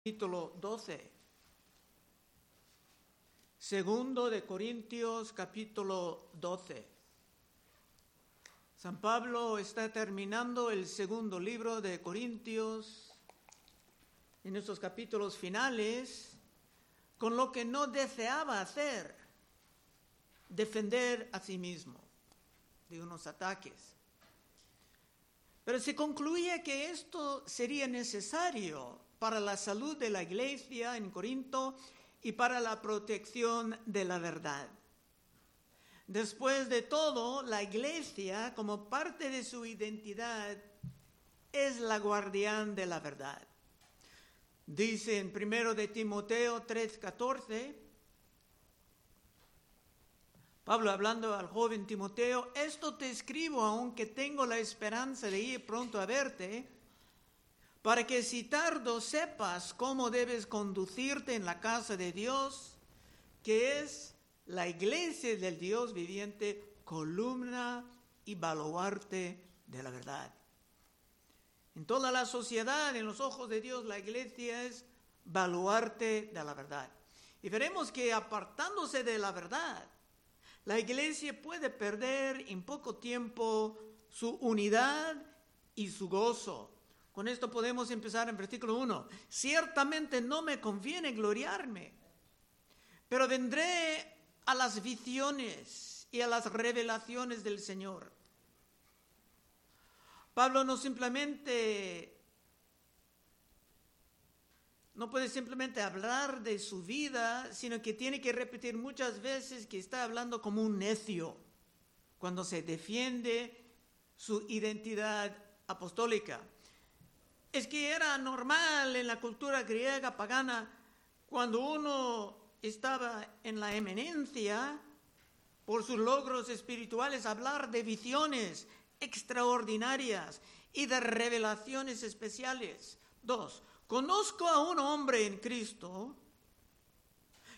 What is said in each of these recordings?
capítulo 12. Segundo de Corintios capítulo 12. San Pablo está terminando el segundo libro de Corintios en estos capítulos finales con lo que no deseaba hacer, defender a sí mismo de unos ataques. Pero se concluye que esto sería necesario para la salud de la iglesia en Corinto y para la protección de la verdad. Después de todo, la iglesia, como parte de su identidad, es la guardián de la verdad. Dice en 1 de Timoteo 3:14, Pablo hablando al joven Timoteo, esto te escribo aunque tengo la esperanza de ir pronto a verte para que si tardo sepas cómo debes conducirte en la casa de Dios, que es la iglesia del Dios viviente, columna y baluarte de la verdad. En toda la sociedad, en los ojos de Dios, la iglesia es baluarte de la verdad. Y veremos que apartándose de la verdad, la iglesia puede perder en poco tiempo su unidad y su gozo. Con esto podemos empezar en versículo 1. Ciertamente no me conviene gloriarme, pero vendré a las visiones y a las revelaciones del Señor. Pablo no simplemente no puede simplemente hablar de su vida, sino que tiene que repetir muchas veces que está hablando como un necio cuando se defiende su identidad apostólica. Es que era normal en la cultura griega pagana, cuando uno estaba en la eminencia por sus logros espirituales, hablar de visiones extraordinarias y de revelaciones especiales. Dos, conozco a un hombre en Cristo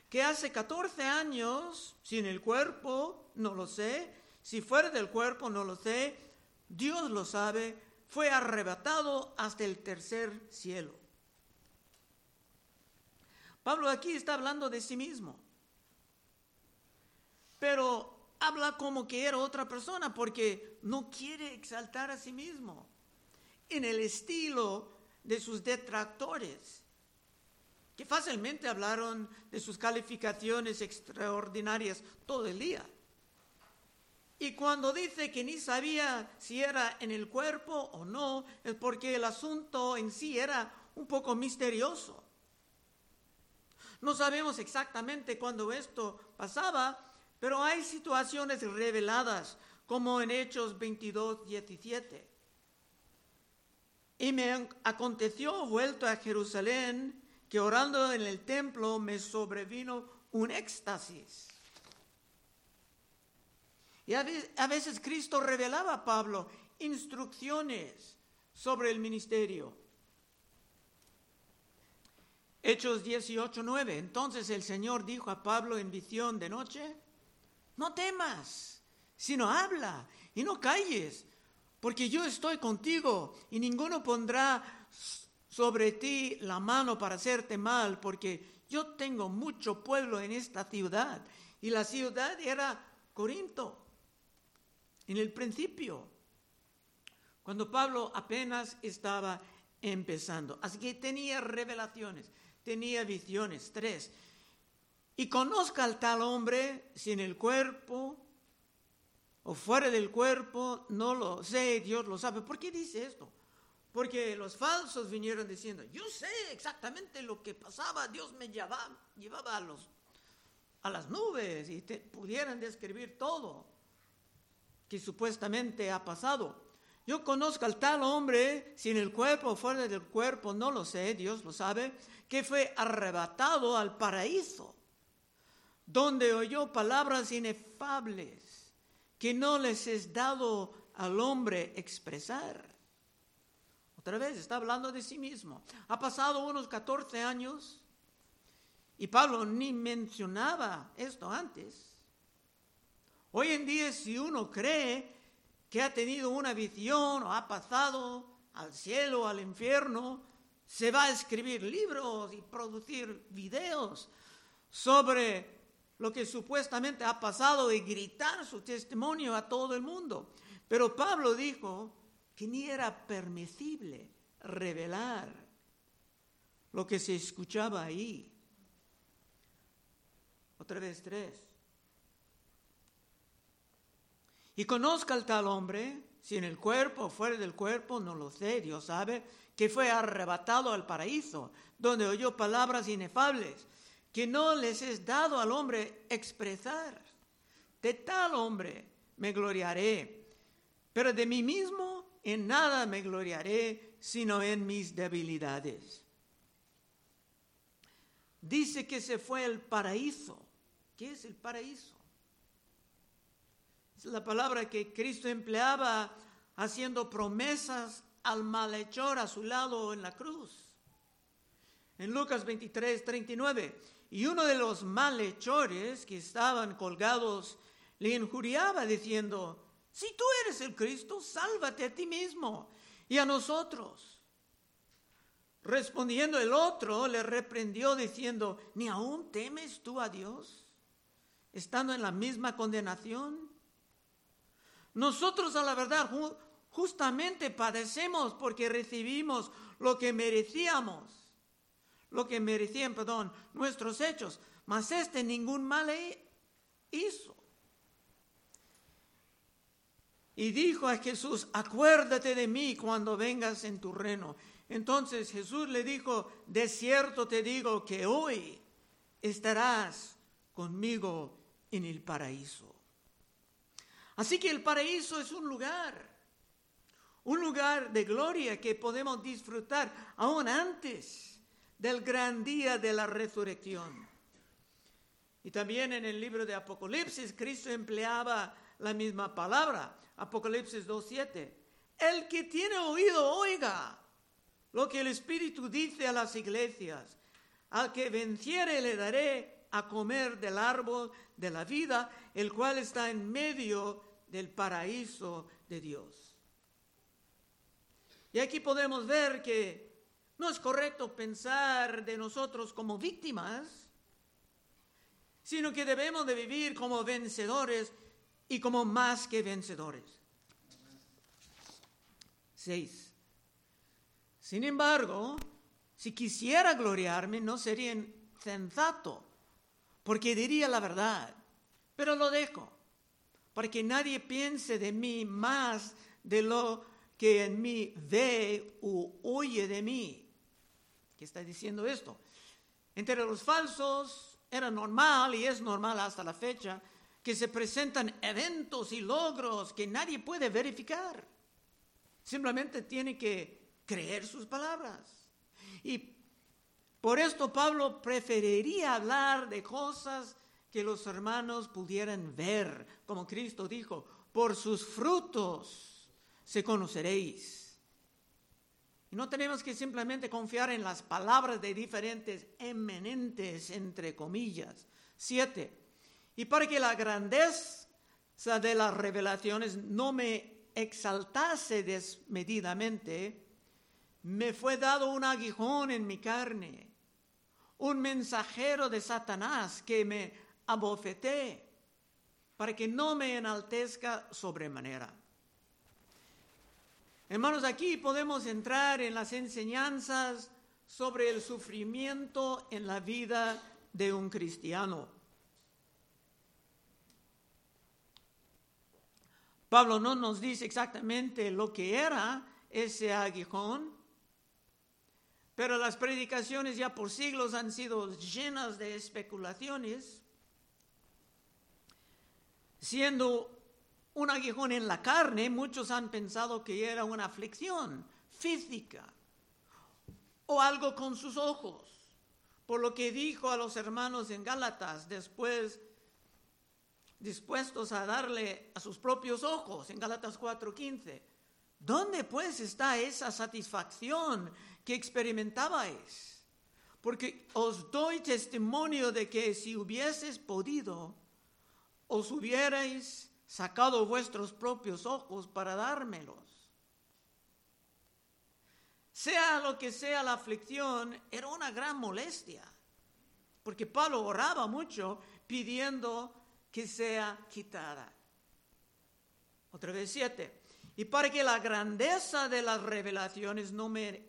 que hace 14 años, sin el cuerpo, no lo sé, si fuera del cuerpo, no lo sé, Dios lo sabe, fue arrebatado hasta el tercer cielo. Pablo aquí está hablando de sí mismo, pero habla como que era otra persona porque no quiere exaltar a sí mismo en el estilo de sus detractores, que fácilmente hablaron de sus calificaciones extraordinarias todo el día. Y cuando dice que ni sabía si era en el cuerpo o no, es porque el asunto en sí era un poco misterioso. No sabemos exactamente cuándo esto pasaba, pero hay situaciones reveladas, como en Hechos 22, 17. Y me aconteció, vuelto a Jerusalén, que orando en el templo me sobrevino un éxtasis y a veces Cristo revelaba a Pablo instrucciones sobre el ministerio. Hechos 18, 9. Entonces el Señor dijo a Pablo en visión de noche, no temas, sino habla y no calles, porque yo estoy contigo y ninguno pondrá sobre ti la mano para hacerte mal, porque yo tengo mucho pueblo en esta ciudad. Y la ciudad era Corinto en el principio, cuando Pablo apenas estaba empezando. Así que tenía revelaciones, tenía visiones, tres. Y conozca al tal hombre si en el cuerpo o fuera del cuerpo, no lo sé, Dios lo sabe. ¿Por qué dice esto? Porque los falsos vinieron diciendo, yo sé exactamente lo que pasaba, Dios me llevaba, llevaba a, los, a las nubes y te, pudieran describir todo que supuestamente ha pasado. Yo conozco al tal hombre, sin el cuerpo o fuera del cuerpo, no lo sé, Dios lo sabe, que fue arrebatado al paraíso, donde oyó palabras inefables que no les es dado al hombre expresar. Otra vez está hablando de sí mismo. Ha pasado unos 14 años y Pablo ni mencionaba esto antes. Hoy en día si uno cree que ha tenido una visión o ha pasado al cielo, o al infierno, se va a escribir libros y producir videos sobre lo que supuestamente ha pasado y gritar su testimonio a todo el mundo. Pero Pablo dijo que ni era permisible revelar lo que se escuchaba ahí. Otra vez tres. Y conozca al tal hombre, si en el cuerpo o fuera del cuerpo, no lo sé, Dios sabe, que fue arrebatado al paraíso, donde oyó palabras inefables, que no les es dado al hombre expresar. De tal hombre me gloriaré, pero de mí mismo en nada me gloriaré, sino en mis debilidades. Dice que se fue al paraíso. ¿Qué es el paraíso? La palabra que Cristo empleaba haciendo promesas al malhechor a su lado en la cruz. En Lucas 23, 39, y uno de los malhechores que estaban colgados le injuriaba diciendo, si tú eres el Cristo, sálvate a ti mismo y a nosotros. Respondiendo el otro, le reprendió diciendo, ¿ni aún temes tú a Dios, estando en la misma condenación? Nosotros a la verdad justamente padecemos porque recibimos lo que merecíamos, lo que merecían, perdón, nuestros hechos, mas este ningún mal hizo. Y dijo a Jesús, acuérdate de mí cuando vengas en tu reino. Entonces Jesús le dijo, de cierto te digo que hoy estarás conmigo en el paraíso. Así que el paraíso es un lugar un lugar de gloria que podemos disfrutar aún antes del gran día de la resurrección. Y también en el libro de Apocalipsis, Cristo empleaba la misma palabra, Apocalipsis 2.7. El que tiene oído, oiga lo que el Espíritu dice a las iglesias. Al que venciere le daré a comer del árbol de la vida, el cual está en medio del paraíso de Dios. Y aquí podemos ver que no es correcto pensar de nosotros como víctimas, sino que debemos de vivir como vencedores y como más que vencedores. Seis. Sin embargo, si quisiera gloriarme, no sería sensato, porque diría la verdad, pero lo dejo, para que nadie piense de mí más de lo que en mí ve o oye de mí. ¿Qué está diciendo esto? Entre los falsos era normal y es normal hasta la fecha que se presentan eventos y logros que nadie puede verificar. Simplemente tiene que creer sus palabras. Y por esto Pablo preferiría hablar de cosas que los hermanos pudieran ver, como Cristo dijo, por sus frutos se conoceréis. Y no tenemos que simplemente confiar en las palabras de diferentes eminentes, entre comillas. Siete. Y para que la grandeza de las revelaciones no me exaltase desmedidamente, me fue dado un aguijón en mi carne, un mensajero de Satanás que me abofeté, para que no me enaltezca sobremanera. Hermanos, aquí podemos entrar en las enseñanzas sobre el sufrimiento en la vida de un cristiano. Pablo no nos dice exactamente lo que era ese aguijón, pero las predicaciones ya por siglos han sido llenas de especulaciones, siendo un aguijón en la carne, muchos han pensado que era una aflicción física o algo con sus ojos, por lo que dijo a los hermanos en Gálatas después dispuestos a darle a sus propios ojos en Gálatas 4:15. ¿Dónde pues está esa satisfacción que experimentabais? Porque os doy testimonio de que si hubieses podido, os hubierais sacado vuestros propios ojos para dármelos. sea lo que sea la aflicción, era una gran molestia, porque Pablo oraba mucho pidiendo que sea quitada. Otra vez siete. Y para que la grandeza de las revelaciones no me,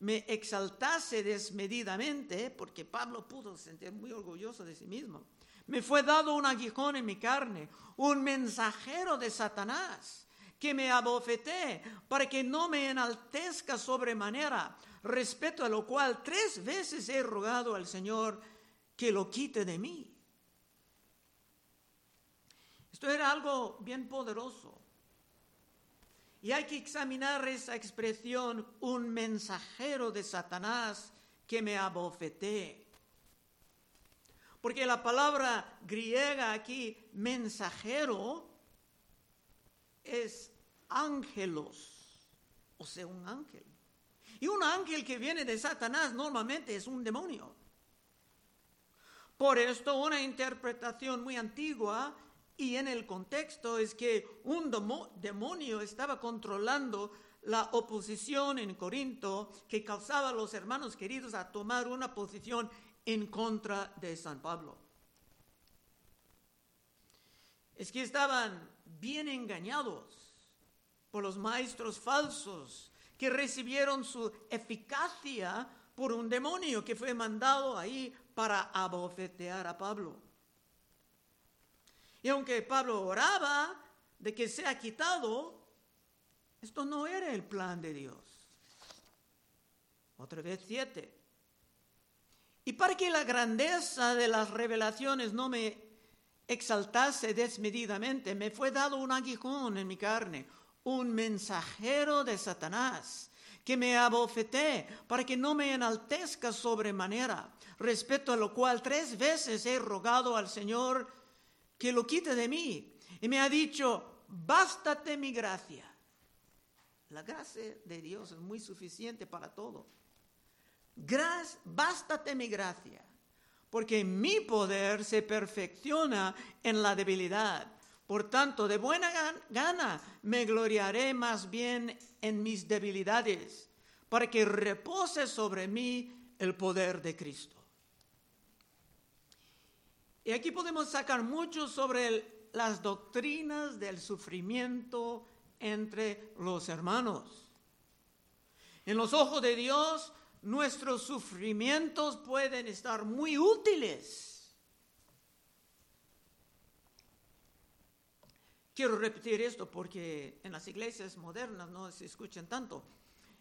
me exaltase desmedidamente, porque Pablo pudo sentir muy orgulloso de sí mismo, me fue dado un aguijón en mi carne, un mensajero de Satanás que me abofeté para que no me enaltezca sobremanera, respecto a lo cual tres veces he rogado al Señor que lo quite de mí. Esto era algo bien poderoso. Y hay que examinar esa expresión, un mensajero de Satanás que me abofeté. Porque la palabra griega aquí, mensajero, es ángelos, o sea, un ángel. Y un ángel que viene de Satanás normalmente es un demonio. Por esto una interpretación muy antigua y en el contexto es que un demonio estaba controlando la oposición en Corinto que causaba a los hermanos queridos a tomar una posición en contra de San Pablo. Es que estaban bien engañados por los maestros falsos que recibieron su eficacia por un demonio que fue mandado ahí para abofetear a Pablo. Y aunque Pablo oraba de que sea quitado, esto no era el plan de Dios. Otra vez siete. Y para que la grandeza de las revelaciones no me exaltase desmedidamente, me fue dado un aguijón en mi carne, un mensajero de Satanás, que me abofeté para que no me enaltezca sobremanera, respecto a lo cual tres veces he rogado al Señor que lo quite de mí. Y me ha dicho, bástate mi gracia. La gracia de Dios es muy suficiente para todo. Gras, bástate mi gracia, porque mi poder se perfecciona en la debilidad. Por tanto, de buena gana me gloriaré más bien en mis debilidades, para que repose sobre mí el poder de Cristo. Y aquí podemos sacar mucho sobre las doctrinas del sufrimiento entre los hermanos. En los ojos de Dios, nuestros sufrimientos pueden estar muy útiles. Quiero repetir esto porque en las iglesias modernas no se escuchan tanto.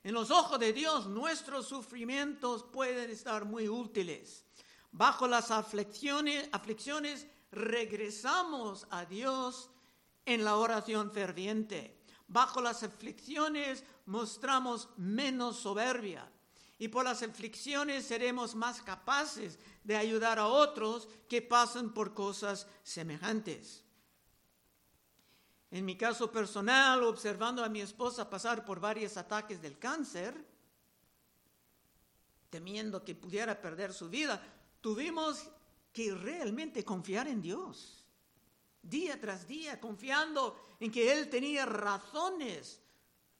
En los ojos de Dios, nuestros sufrimientos pueden estar muy útiles. Bajo las aflicciones, regresamos a Dios en la oración ferviente. Bajo las aflicciones mostramos menos soberbia. Y por las aflicciones seremos más capaces de ayudar a otros que pasan por cosas semejantes. En mi caso personal, observando a mi esposa pasar por varios ataques del cáncer, temiendo que pudiera perder su vida, tuvimos que realmente confiar en Dios, día tras día, confiando en que Él tenía razones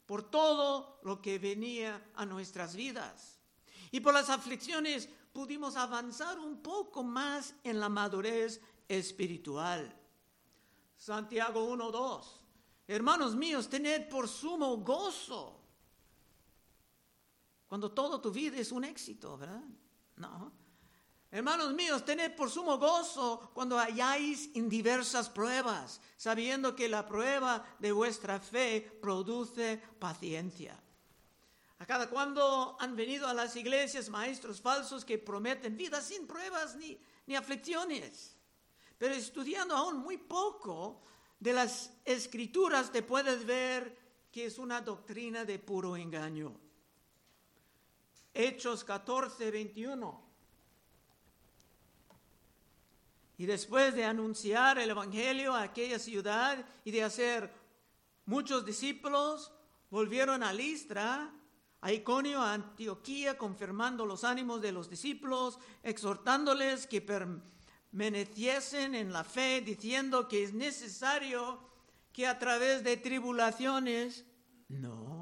por todo lo que venía a nuestras vidas. Y por las aflicciones pudimos avanzar un poco más en la madurez espiritual. Santiago 1.2. Hermanos míos, tened por sumo gozo cuando todo tu vida es un éxito, ¿verdad? No. Hermanos míos, tened por sumo gozo cuando hayáis en diversas pruebas, sabiendo que la prueba de vuestra fe produce paciencia. A cada cuando han venido a las iglesias maestros falsos que prometen vida sin pruebas ni, ni aflicciones. Pero estudiando aún muy poco de las escrituras te puedes ver que es una doctrina de puro engaño. Hechos 14, 21. Y después de anunciar el Evangelio a aquella ciudad y de hacer muchos discípulos, volvieron a Listra, a Iconio, a Antioquía, confirmando los ánimos de los discípulos, exhortándoles que permaneciesen en la fe, diciendo que es necesario que a través de tribulaciones, no,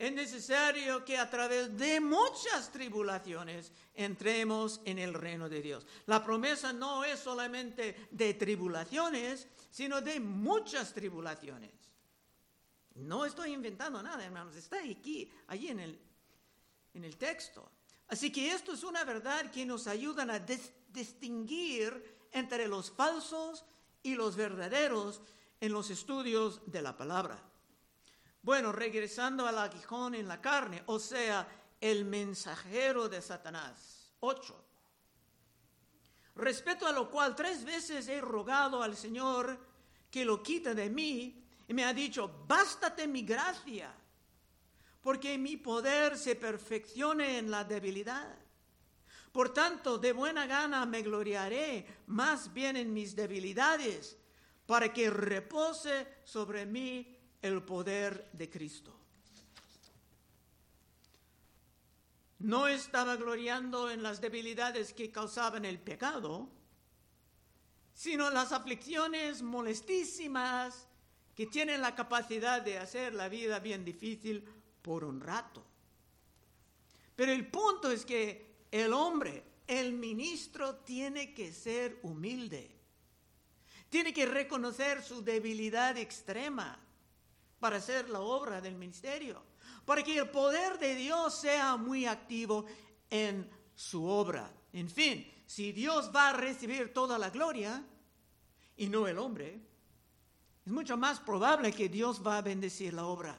es necesario que a través de muchas tribulaciones entremos en el reino de Dios. La promesa no es solamente de tribulaciones, sino de muchas tribulaciones. No estoy inventando nada, hermanos, está aquí, allí en el, en el texto. Así que esto es una verdad que nos ayuda a distinguir entre los falsos y los verdaderos en los estudios de la palabra. Bueno, regresando al aguijón en la carne, o sea, el mensajero de Satanás. 8. Respecto a lo cual tres veces he rogado al Señor que lo quite de mí y me ha dicho, bástate mi gracia, porque mi poder se perfeccione en la debilidad. Por tanto, de buena gana me gloriaré más bien en mis debilidades, para que repose sobre mí el poder de Cristo. No estaba gloriando en las debilidades que causaban el pecado, sino las aflicciones molestísimas que tienen la capacidad de hacer la vida bien difícil por un rato. Pero el punto es que el hombre, el ministro, tiene que ser humilde. Tiene que reconocer su debilidad extrema para hacer la obra del ministerio, para que el poder de Dios sea muy activo en su obra. En fin, si Dios va a recibir toda la gloria y no el hombre, es mucho más probable que Dios va a bendecir la obra.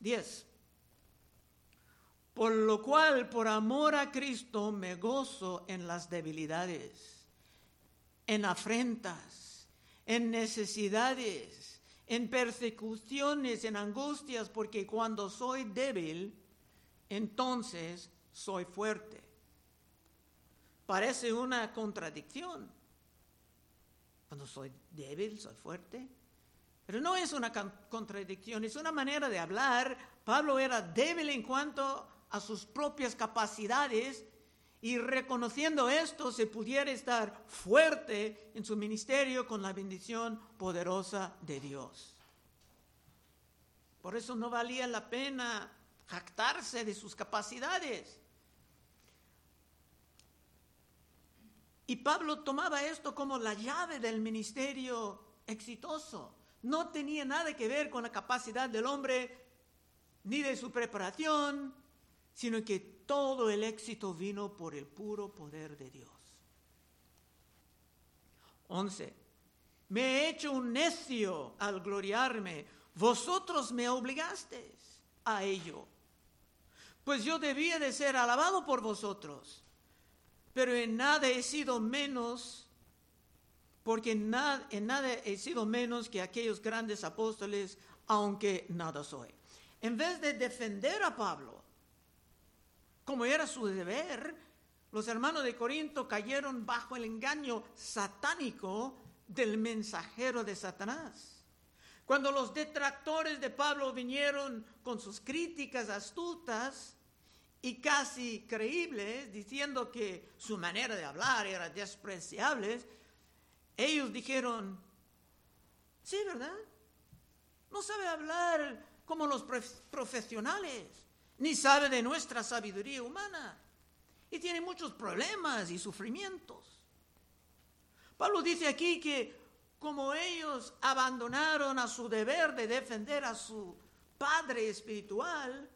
10. Por lo cual, por amor a Cristo, me gozo en las debilidades, en afrentas, en necesidades en persecuciones, en angustias, porque cuando soy débil, entonces soy fuerte. Parece una contradicción. Cuando soy débil, soy fuerte. Pero no es una contradicción, es una manera de hablar. Pablo era débil en cuanto a sus propias capacidades y reconociendo esto se pudiera estar fuerte en su ministerio con la bendición poderosa de Dios. Por eso no valía la pena jactarse de sus capacidades. Y Pablo tomaba esto como la llave del ministerio exitoso. No tenía nada que ver con la capacidad del hombre ni de su preparación, sino que todo el éxito vino por el puro poder de Dios. 11. Me he hecho un necio al gloriarme. Vosotros me obligasteis a ello. Pues yo debía de ser alabado por vosotros. Pero en nada he sido menos, porque en nada, en nada he sido menos que aquellos grandes apóstoles, aunque nada soy. En vez de defender a Pablo, como era su deber, los hermanos de Corinto cayeron bajo el engaño satánico del mensajero de Satanás. Cuando los detractores de Pablo vinieron con sus críticas astutas y casi creíbles, diciendo que su manera de hablar era despreciable, ellos dijeron, sí, ¿verdad? No sabe hablar como los profesionales ni sabe de nuestra sabiduría humana y tiene muchos problemas y sufrimientos. Pablo dice aquí que como ellos abandonaron a su deber de defender a su padre espiritual,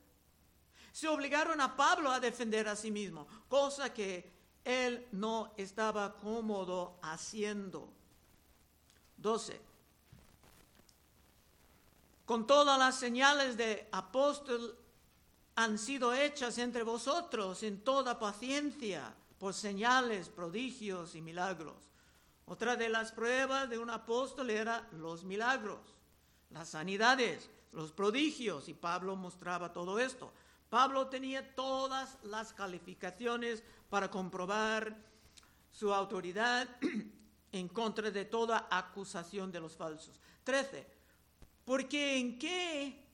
se obligaron a Pablo a defender a sí mismo, cosa que él no estaba cómodo haciendo. 12. Con todas las señales de apóstol han sido hechas entre vosotros en toda paciencia por señales, prodigios y milagros. Otra de las pruebas de un apóstol era los milagros, las sanidades, los prodigios, y Pablo mostraba todo esto. Pablo tenía todas las calificaciones para comprobar su autoridad en contra de toda acusación de los falsos. Trece, Porque en qué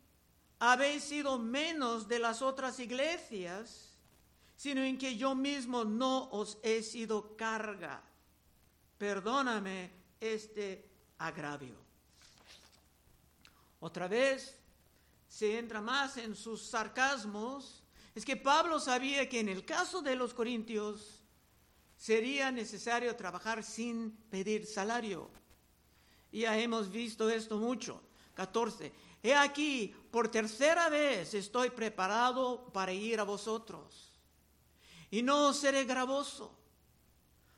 habéis sido menos de las otras iglesias, sino en que yo mismo no os he sido carga. Perdóname este agravio. Otra vez se entra más en sus sarcasmos, es que Pablo sabía que en el caso de los corintios sería necesario trabajar sin pedir salario. Ya hemos visto esto mucho. 14. He aquí, por tercera vez estoy preparado para ir a vosotros. Y no seré gravoso,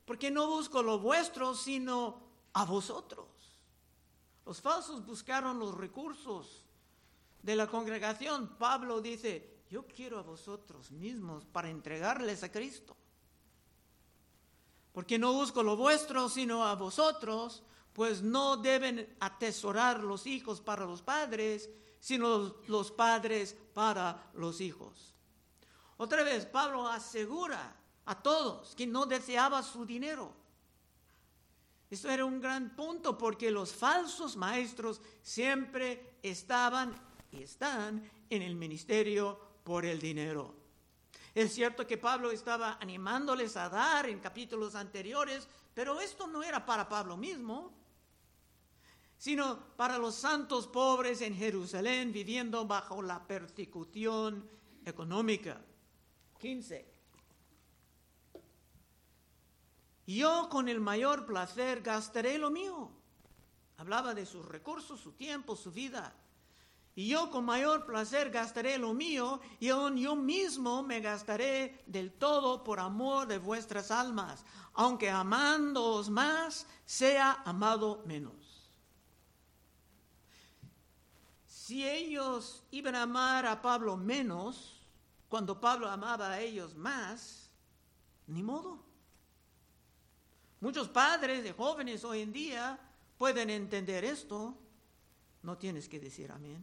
porque no busco lo vuestro, sino a vosotros. Los falsos buscaron los recursos de la congregación. Pablo dice, yo quiero a vosotros mismos para entregarles a Cristo. Porque no busco lo vuestro, sino a vosotros, pues no deben atesorar los hijos para los padres, sino los padres para los hijos. Otra vez, Pablo asegura a todos que no deseaba su dinero esto era un gran punto porque los falsos maestros siempre estaban y están en el ministerio por el dinero. Es cierto que Pablo estaba animándoles a dar en capítulos anteriores, pero esto no era para Pablo mismo, sino para los santos pobres en Jerusalén viviendo bajo la persecución económica. 15. Yo con el mayor placer gastaré lo mío. Hablaba de sus recursos, su tiempo, su vida. Y yo con mayor placer gastaré lo mío y aún yo mismo me gastaré del todo por amor de vuestras almas, aunque amándoos más, sea amado menos. Si ellos iban a amar a Pablo menos, cuando Pablo amaba a ellos más, ni modo. Muchos padres de jóvenes hoy en día pueden entender esto. No tienes que decir amén.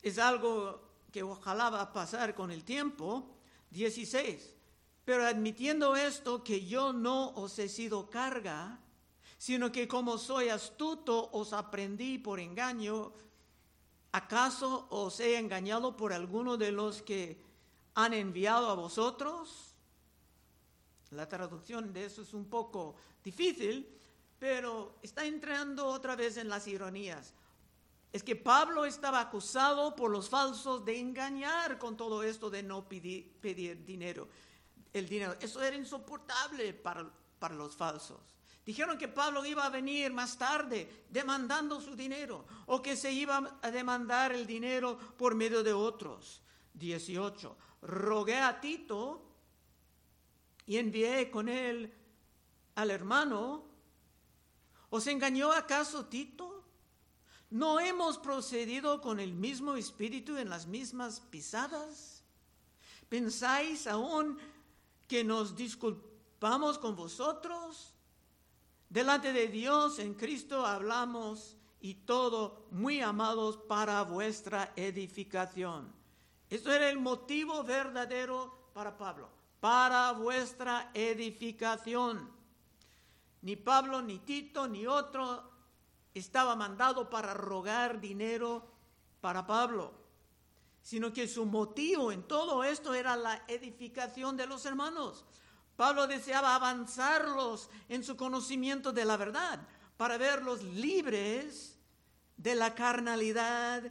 Es algo que ojalá va a pasar con el tiempo. 16. Pero admitiendo esto, que yo no os he sido carga, sino que como soy astuto os aprendí por engaño, ¿acaso os he engañado por alguno de los que han enviado a vosotros? La traducción de eso es un poco difícil, pero está entrando otra vez en las ironías. Es que Pablo estaba acusado por los falsos de engañar con todo esto de no pedir, dinero. El dinero. Eso era insoportable para, para los falsos. Dijeron que Pablo iba a venir más tarde demandando su dinero o que se iba a demandar el dinero por medio de otros. 18. Rogué a Tito y envié con él al hermano. ¿Os engañó acaso Tito? ¿No hemos procedido con el mismo espíritu en las mismas pisadas? ¿Pensáis aún que nos disculpamos con vosotros? Delante de Dios en Cristo hablamos y todo muy amados para vuestra edificación. Esto era el motivo verdadero para Pablo para vuestra edificación. Ni Pablo, ni Tito, ni otro estaba mandado para rogar dinero para Pablo, sino que su motivo en todo esto era la edificación de los hermanos. Pablo deseaba avanzarlos en su conocimiento de la verdad para verlos libres de la carnalidad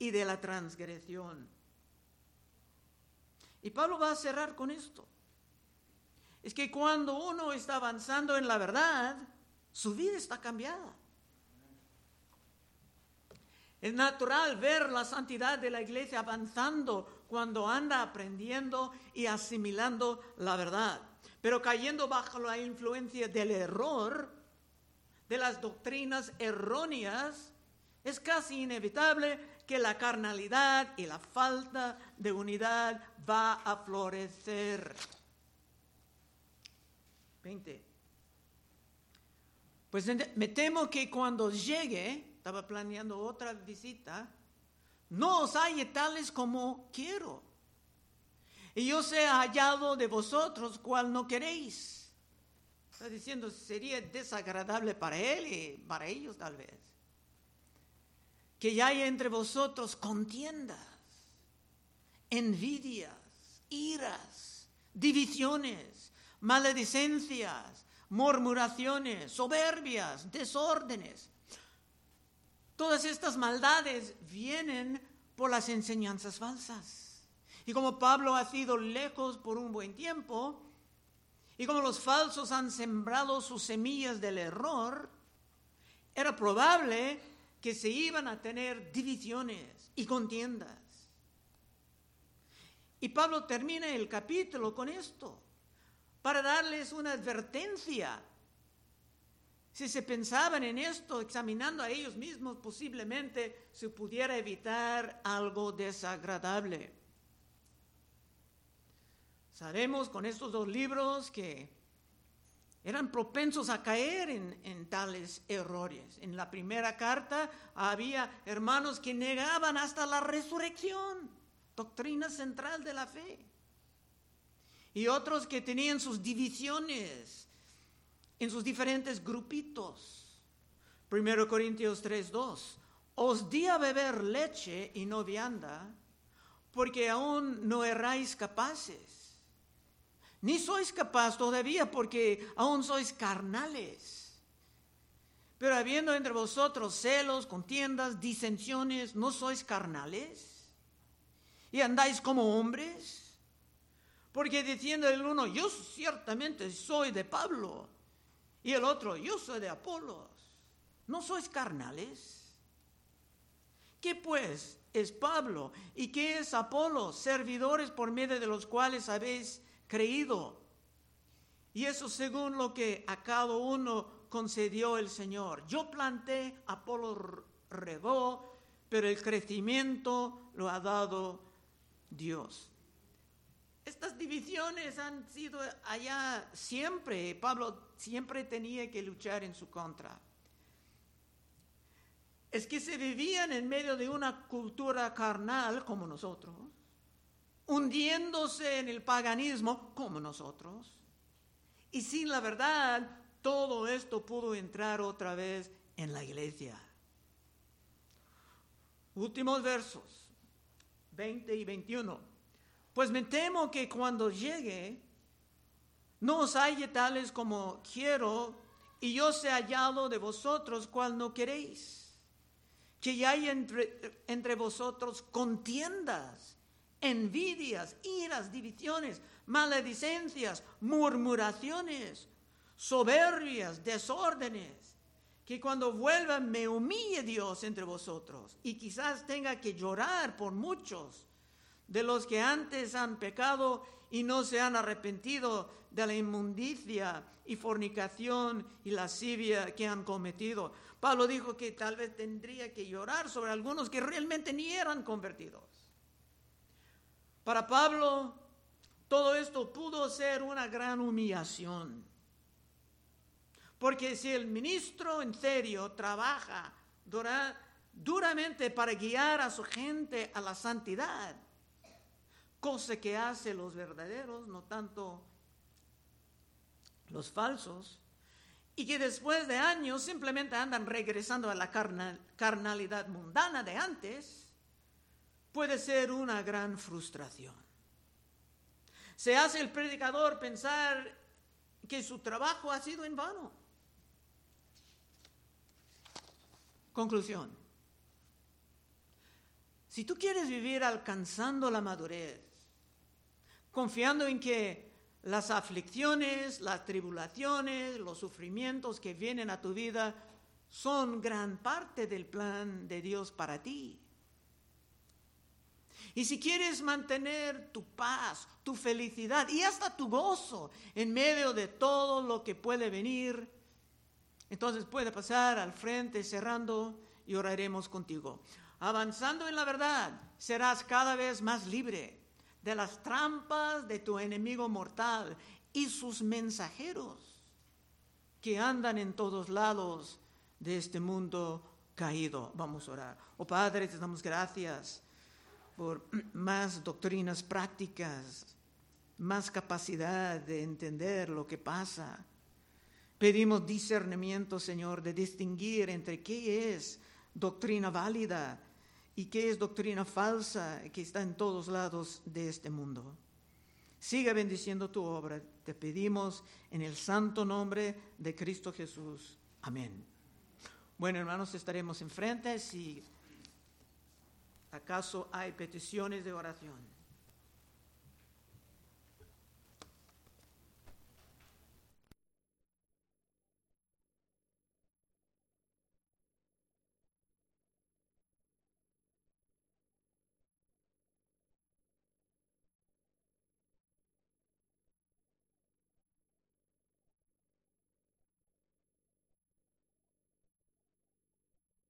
y de la transgresión. Y Pablo va a cerrar con esto. Es que cuando uno está avanzando en la verdad, su vida está cambiada. Es natural ver la santidad de la iglesia avanzando cuando anda aprendiendo y asimilando la verdad. Pero cayendo bajo la influencia del error, de las doctrinas erróneas, es casi inevitable que la carnalidad y la falta de unidad va a florecer. 20. Pues me temo que cuando llegue, estaba planeando otra visita, no os halle tales como quiero. Y yo sea hallado de vosotros cual no queréis. Está diciendo, sería desagradable para él y para ellos tal vez. Que ya haya entre vosotros contiendas, envidias, iras, divisiones maledicencias, murmuraciones, soberbias, desórdenes. Todas estas maldades vienen por las enseñanzas falsas. Y como Pablo ha sido lejos por un buen tiempo, y como los falsos han sembrado sus semillas del error, era probable que se iban a tener divisiones y contiendas. Y Pablo termina el capítulo con esto, para darles una advertencia. Si se pensaban en esto, examinando a ellos mismos, posiblemente se pudiera evitar algo desagradable. Sabemos con estos dos libros que eran propensos a caer en, tales errores. En la primera carta había hermanos que negaban hasta la resurrección, doctrina central de la fe. Y otros que tenían sus divisiones en sus diferentes grupitos. 1 Corintios 3:2. Os di a beber leche y no vianda, porque aún no erráis capaces ni sois capaz todavía porque aún sois carnales. Pero habiendo entre vosotros celos, contiendas, disensiones, ¿no sois carnales? ¿Y andáis como hombres? Porque diciendo el uno, yo ciertamente soy de Pablo, y el otro, yo soy de Apolos, ¿no sois carnales? ¿Qué pues es Pablo y qué es Apolo? Servidores por medio de los cuales habéis creído. Y eso según lo que a cada uno concedió el Señor. Yo planté, Apolo regó, pero el crecimiento lo ha dado Dios. Estas divisiones han sido allá siempre. Pablo siempre tenía que luchar en su contra. Es que se vivían en medio de una cultura carnal como nosotros hundiéndose en el paganismo como nosotros. Y sin la verdad, todo esto pudo entrar otra vez en la iglesia. Últimos versos, 20 y 21. Pues me temo que cuando llegue, no os halle tales como quiero, y yo sea hallado de vosotros cual no queréis. Que haya entre, entre vosotros contiendas envidias, iras, divisiones, maledicencias, murmuraciones, soberbias, desórdenes, que cuando vuelvan me humille Dios entre vosotros y quizás tenga que llorar por muchos de los que antes han pecado y no se han arrepentido de la inmundicia y fornicación y lascivia que han cometido. Pablo dijo que tal vez tendría que llorar sobre algunos que realmente ni eran convertidos. Para Pablo, todo esto pudo ser una gran humillación. Porque si el ministro en serio trabaja duramente para guiar a su gente a la santidad, cosa que hace los verdaderos, no tanto los falsos, y que después de años simplemente andan regresando a la carnalidad mundana de antes, puede ser una gran frustración. Se hace el predicador pensar que su trabajo ha sido en vano. Conclusión. Si tú quieres vivir alcanzando la madurez, confiando en que las aflicciones, las tribulaciones, los sufrimientos que vienen a tu vida son gran parte del plan de Dios para ti, y si quieres mantener tu paz, tu felicidad y hasta tu gozo en medio de todo lo que puede venir, entonces puede pasar al frente cerrando y oraremos contigo. Avanzando en la verdad, serás cada vez más libre de las trampas de tu enemigo mortal y sus mensajeros que andan en todos lados de este mundo caído. Vamos a orar. Oh Padre, te damos gracias por más doctrinas prácticas, más capacidad de entender lo que pasa. Pedimos discernimiento, Señor, de distinguir entre qué es doctrina válida y qué es doctrina falsa que está en todos lados de este mundo. Siga bendiciendo tu obra. Te pedimos en el santo nombre de Cristo Jesús. Amén. Bueno, hermanos, estaremos enfrente. Si ¿Acaso hay peticiones de oración?